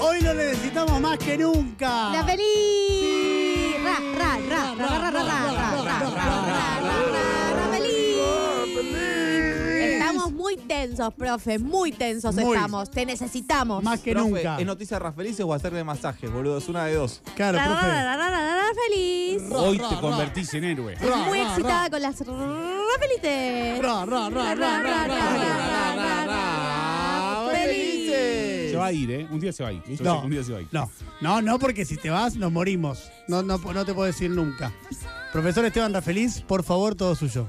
Hoy lo necesitamos más que nunca. ¡La feliz! Ra, ra, ra, ra, ra, ra, ra, ra, ra, ra, ra, ra, ra, ra, feliz. Estamos muy tensos, profe, muy tensos Muy. estamos. Te necesitamos. Más que Profe, nunca. ¿Es noticia Rafelices o hacerle masajes, boludo? Es una de dos. Claro, Ra, ra, profe. ra, ra, ra, ra, ra, feliz. Hoy ra, te ra. convertís en héroe. Ra, Muy ra, excitada ra. con las felices. Ra, ra, ra, ra, ra, ra, ra, a ir, ¿eh? Un día se va a ir. Yo sé No, que un día se va a ir. no, no, no, porque si te vas nos morimos. No, no, no te puedo decir nunca. Profesor Esteban Rafeliz, por favor, todo suyo.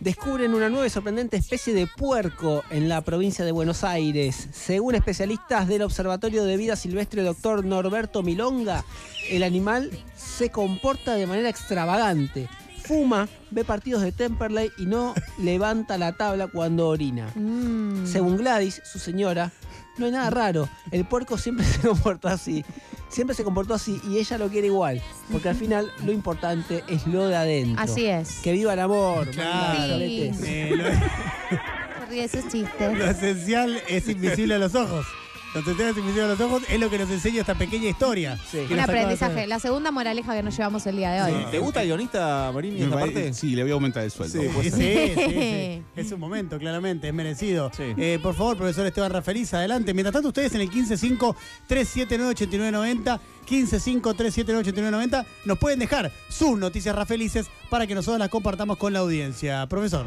Descubren una nueva y sorprendente especie de puerco en la provincia de Buenos Aires. Según especialistas del Observatorio de Vida Silvestre Dr. Norberto Milonga, el animal se comporta de manera extravagante. Fuma, ve partidos de Temperley y no levanta la tabla cuando orina. Mm. Según Gladys, su señora, no hay nada raro. El puerco siempre se comporta así. Siempre se comportó así y ella lo quiere igual. Porque al final lo importante es lo de adentro. Así es. Que viva el amor. Claro. Sí. Eh, lo, Se ríe de esos chistes. lo esencial es invisible a los ojos. Lo esencial es invisible a los ojos. Es lo que nos enseña esta pequeña historia. Sí. Un de aprendizaje. La segunda moraleja que nos llevamos el día de hoy. ¿Te gusta el guionista Marini esta parte? Sí, le voy a aumentar el sueldo. Sí. Sí, sí, sí, sí. Es un momento, claramente, es merecido. Sí. Eh, por favor, profesor Esteban Rafeliz, adelante. Mientras tanto, ustedes en el 155-379-8990, 155-379-8990, nos pueden dejar sus noticias Rafelices para que nosotros las compartamos con la audiencia. Profesor.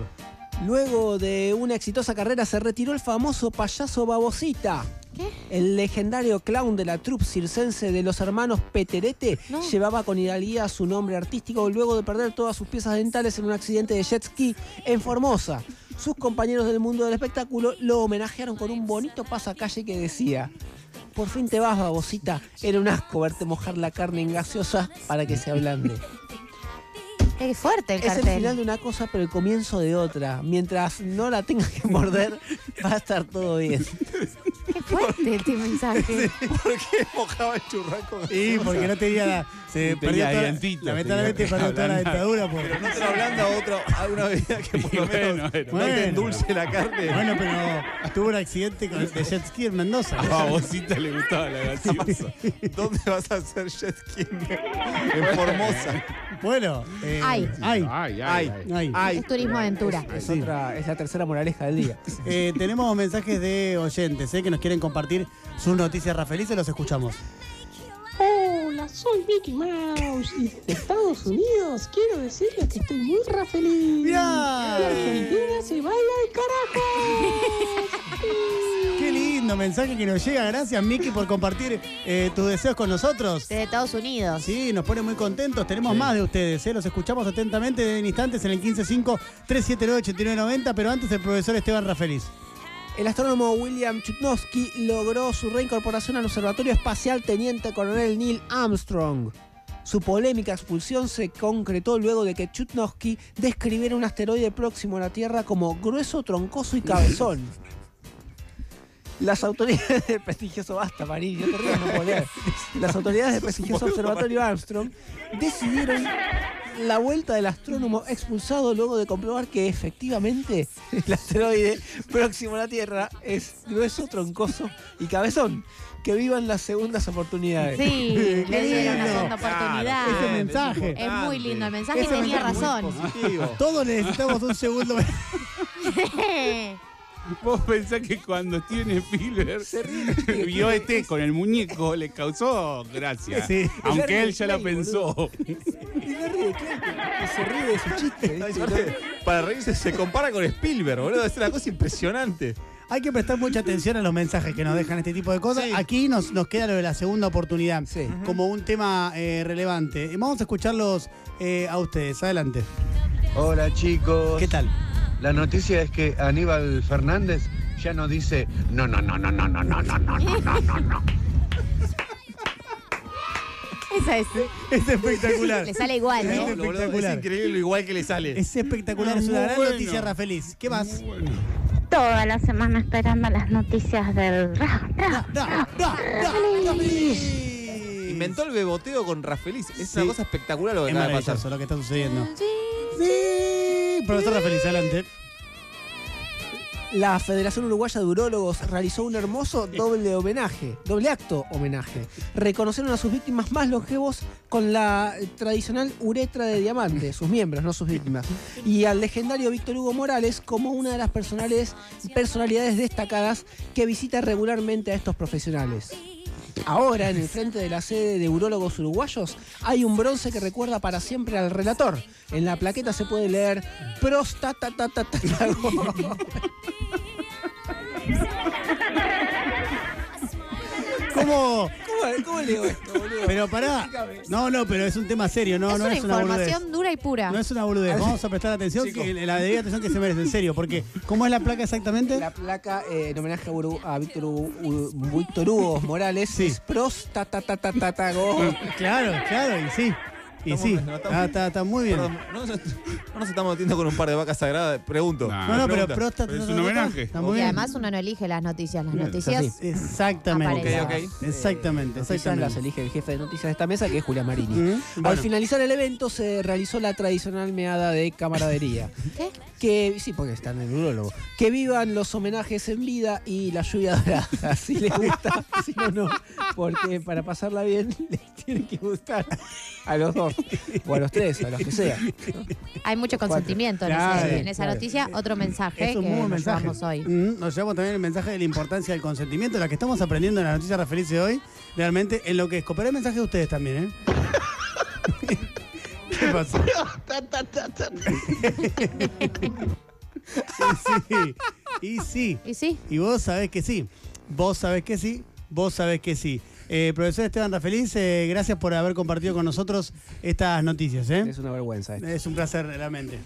Luego de una exitosa carrera se retiró el famoso payaso Babosita. ¿Qué? El legendario clown de la troupe circense de los hermanos Peterete No. llevaba con hidalguía su nombre artístico luego de perder todas sus piezas dentales en un accidente de jet ski en Formosa. Sus compañeros del mundo del espectáculo lo homenajearon con un bonito pasacalle que decía: Por fin te vas, babosita. Era un asco verte mojar la carne en gaseosa para que se ablande. Es fuerte el Es el cartel. final de una cosa, pero el comienzo de otra. Mientras no la tengas que morder, va a estar todo bien. Fuerte este mensaje. ¿Por qué mojaba el churraco? Y porque no tenía la. Se perdió tenía toda- Lamentablemente perdió toda la dentadura. Por... Pero no te lo hablando a, otro, a una bebida que por lo Bueno, menos bueno. no te Bueno. endulce la carne. Bueno, pero tuvo un accidente con, de jet ski en Mendoza. A Babosita le gustaba la gaseosa. ¿Dónde vas a hacer jet ski? En Formosa. Bueno, eh, Ay. ay, Ay, ay, Ay. Es turismo aventura. Es, Sí. otra, es la tercera moraleja del día. Eh, tenemos mensajes de oyentes eh, que nos quieren compartir sus noticias Rafelices, los escuchamos. Hola, soy Mickey Mouse y desde Estados Unidos quiero decirles que estoy muy ra feliz. ¡Mirá! Argentina se vaya al carajo. Qué lindo mensaje que nos llega. Gracias, Miki, por compartir eh, tus deseos con nosotros. Desde Estados Unidos. Sí, nos pone muy contentos. Tenemos más de ustedes. eh, Los escuchamos atentamente en instantes en el 155-379-8990. Pero antes, el profesor Esteban Rafeliz. El astrónomo William Chudnowski logró su reincorporación al Observatorio Espacial Teniente Coronel Neil Armstrong. Su polémica expulsión se concretó luego de que Chudnowski describiera un asteroide próximo a la Tierra como grueso, troncoso y cabezón. Las autoridades del prestigioso basta, Marín, yo te río, no leer. Las autoridades del prestigioso observatorio Armstrong decidieron la vuelta del astrónomo expulsado luego de comprobar que efectivamente el asteroide próximo a la Tierra es grueso, troncoso y cabezón. Que vivan las segundas oportunidades. Sí, le dieron una segunda oportunidad. Ese mensaje. Es muy lindo el mensaje, Ese tenía mensaje razón. Todos necesitamos un segundo. Vos pensás que cuando Steven Spielberg Se ríe. vio ET con el muñeco le causó gracia. Sí. Aunque él ya la pensó. Y se ríe, se ríe de su chiste. Para reírse se compara con Spielberg, boludo. Es una cosa impresionante. Hay que prestar mucha atención a los mensajes que nos dejan este tipo de cosas. Sí. Aquí nos, nos queda lo de la segunda oportunidad Sí. como un tema eh, relevante. Vamos a escucharlos eh, a ustedes. Adelante. Hola chicos. ¿Qué tal? La noticia es que Aníbal Fernández ya no dice no, no, no, no, no, no, no, no, no, no, no, no, no. Esa es. Es espectacular. Le sale igual, Es ¿eh? Espectacular. Es increíble lo igual que le sale. Es espectacular, es una gran bueno. noticia, Rafaelis. ¿Qué más? Toda la semana esperando las noticias del ra, ra, Da, da, da, Rafaelis. Inventó el beboteo con Rafeliz. Es una cosa espectacular lo que acaba de pasar. lo que está sucediendo. Sí. Profesor Rafaelis, adelante. La Federación Uruguaya de Urólogos realizó un hermoso doble homenaje, doble acto homenaje. Reconocieron a sus víctimas más longevos con la tradicional uretra de diamante, sus miembros, no sus víctimas. Y al legendario Víctor Hugo Morales como una de las personalidades destacadas que visita regularmente a estos profesionales. Ahora, en el frente de la sede de Urólogos Uruguayos, hay un bronce que recuerda para siempre al relator. En la plaqueta se puede leer prostata. ¿Cómo? ¿Cómo, cómo leo esto, boludo? Pero pará. No, no, pero es un tema serio, no, es no una es una boludez. información dura y pura. No es una boludez. Vamos a prestar atención, que, la debida atención que se merece, en serio. Porque, ¿cómo es la placa exactamente? La placa eh, en homenaje a, Uru- a Víctor, Hugo- U- Víctor Hugo Morales Sí. es prostata. Claro, claro, y sí. Y Estamos- sí. no, estamos- Ah, está, está muy bien. Perdón, ¿no, nos- no nos estamos metiendo con un par de vacas sagradas? Pregunto. No. No, no, pero es un homenaje. Está muy y bien. además uno no elige las noticias, las Bien, noticias Exactamente. ok. Exactamente, Noticias las exactamente. elige el jefe de noticias de esta mesa, que es Julia Marini. Mm, Al finalizar el evento se realizó la tradicional meada de camaradería. ¿Qué? Que, sí, porque están en el urólogo. Que vivan los homenajes en vida y la lluvia dorada. Si les gusta, si no, no. Porque para pasarla bien les tiene que gustar a los dos. O a los tres, a los que sea. Hay mucho consentimiento en, ese- Claro, en esa claro. noticia. Otro mensaje Es un que muy buen nos mensaje. llevamos hoy. Mm, nos llevamos también el mensaje de la importancia del consentimiento, la que estamos aprendiendo en la noticia de hoy, realmente en lo que es. Copiaré el mensaje de ustedes también, ¿eh? ¿Qué pasó? y sí, y sí, Y sí, y vos sabés que sí, vos sabés que sí, vos sabés que sí. Eh, profesor Esteban Rafeliz, eh, gracias por haber compartido con nosotros estas noticias, ¿eh? Es una vergüenza esto. Es un placer realmente.